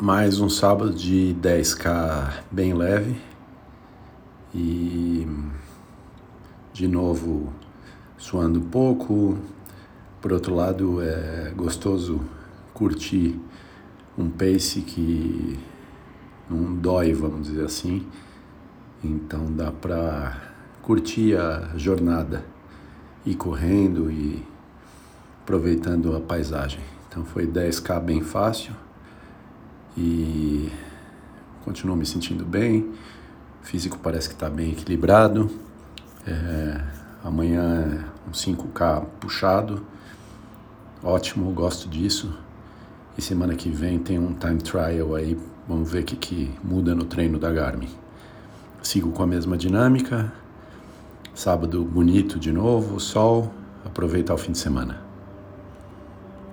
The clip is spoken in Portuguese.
mais um sábado de 10k bem leve e de novo suando pouco. Por outro lado, é gostoso curtir um pace que não dói, vamos dizer assim. Então dá para curtir a jornada, ir correndo e aproveitando a paisagem. Então foi 10k bem fácil e continuo me sentindo bem. O físico parece que está bem equilibrado. É, amanhã é um 5K puxado. Ótimo, gosto disso. E semana que vem tem um time trial aí. Vamos ver o que, que muda no treino da Garmin. Sigo com a mesma dinâmica. Sábado bonito de novo, sol. Aproveitar o fim de semana.